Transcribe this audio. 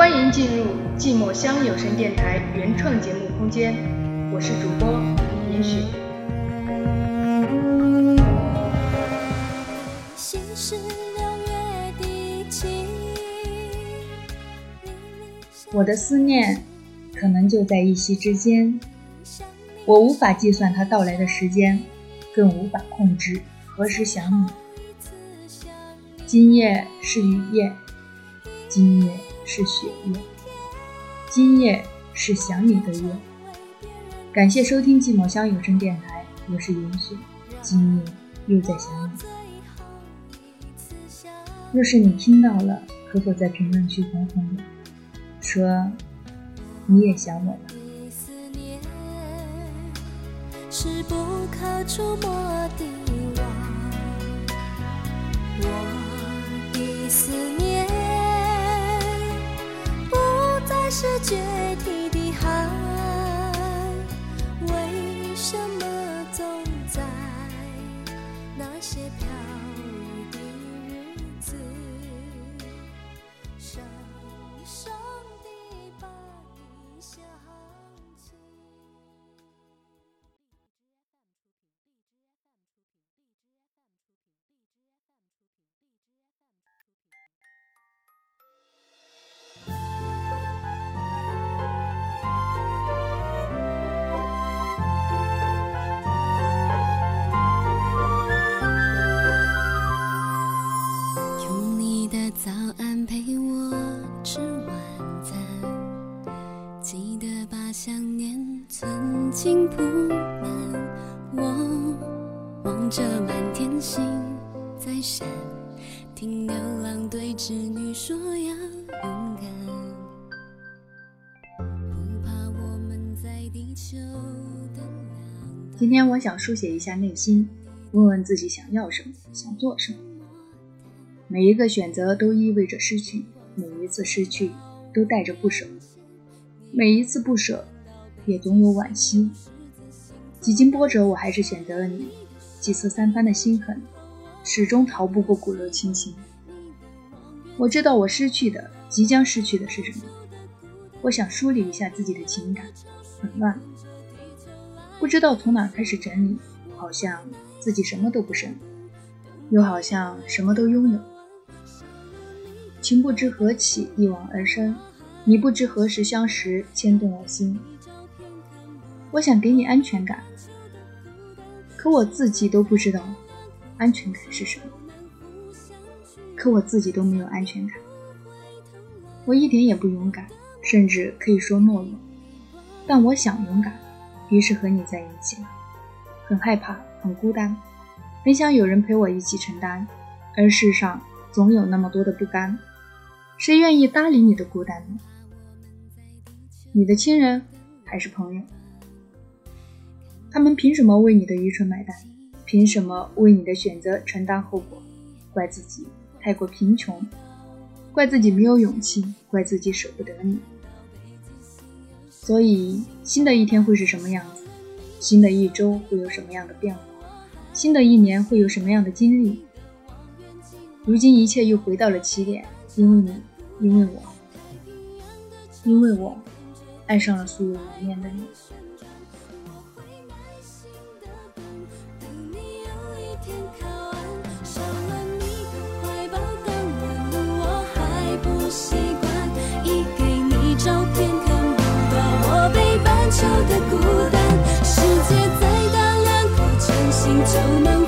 欢迎进入寂寞乡有声电台原创节目空间，我是主播严雪。我的思念可能就在一夕之间，我无法计算它到来的时间，更无法控制何时想你。今夜是雨夜，今夜是雪夜，今夜是想你的夜。感谢收听寂寞乡有声电台，我是云雪，今夜又在想你。若是你听到了，可否在评论区哄哄我，说你也想我了？是不可触摸的是绝把想念存进铺满。我望着满天星在闪，听牛郎对织女说要勇敢，不怕我们在地球的两今天我想书写一下内心，问问自己想要什么，想做什么。每一个选择都意味着失去，每一次失去都带着不舍，每一次不舍也总有惋惜。几经波折，我还是选择了你。几次三番的心狠，始终逃不过骨肉亲情。我知道我失去的，即将失去的是什么。我想梳理一下自己的情感，很乱，不知道从哪开始整理，好像自己什么都不剩，又好像什么都拥有。情不知何起，一往而深；你不知何时相识，牵动了心。我想给你安全感，可我自己都不知道安全感是什么，可我自己都没有安全感。我一点也不勇敢，甚至可以说懦弱，但我想勇敢，于是和你在一起了。很害怕，很孤单，很想有人陪我一起承担，而世上总有那么多的不甘。谁愿意搭理你的孤单呢？你的亲人还是朋友？他们凭什么为你的愚蠢买单？凭什么为你的选择承担后果？怪自己太过贫穷，怪自己没有勇气，怪自己舍不得你。所以，新的一天会是什么样子？新的一周会有什么样的变化？新的一年会有什么样的经历？如今一切又回到了起点，因为你。因为我，因为我爱上了素未谋面的你。等你有一天靠岸，少了你的，你。就能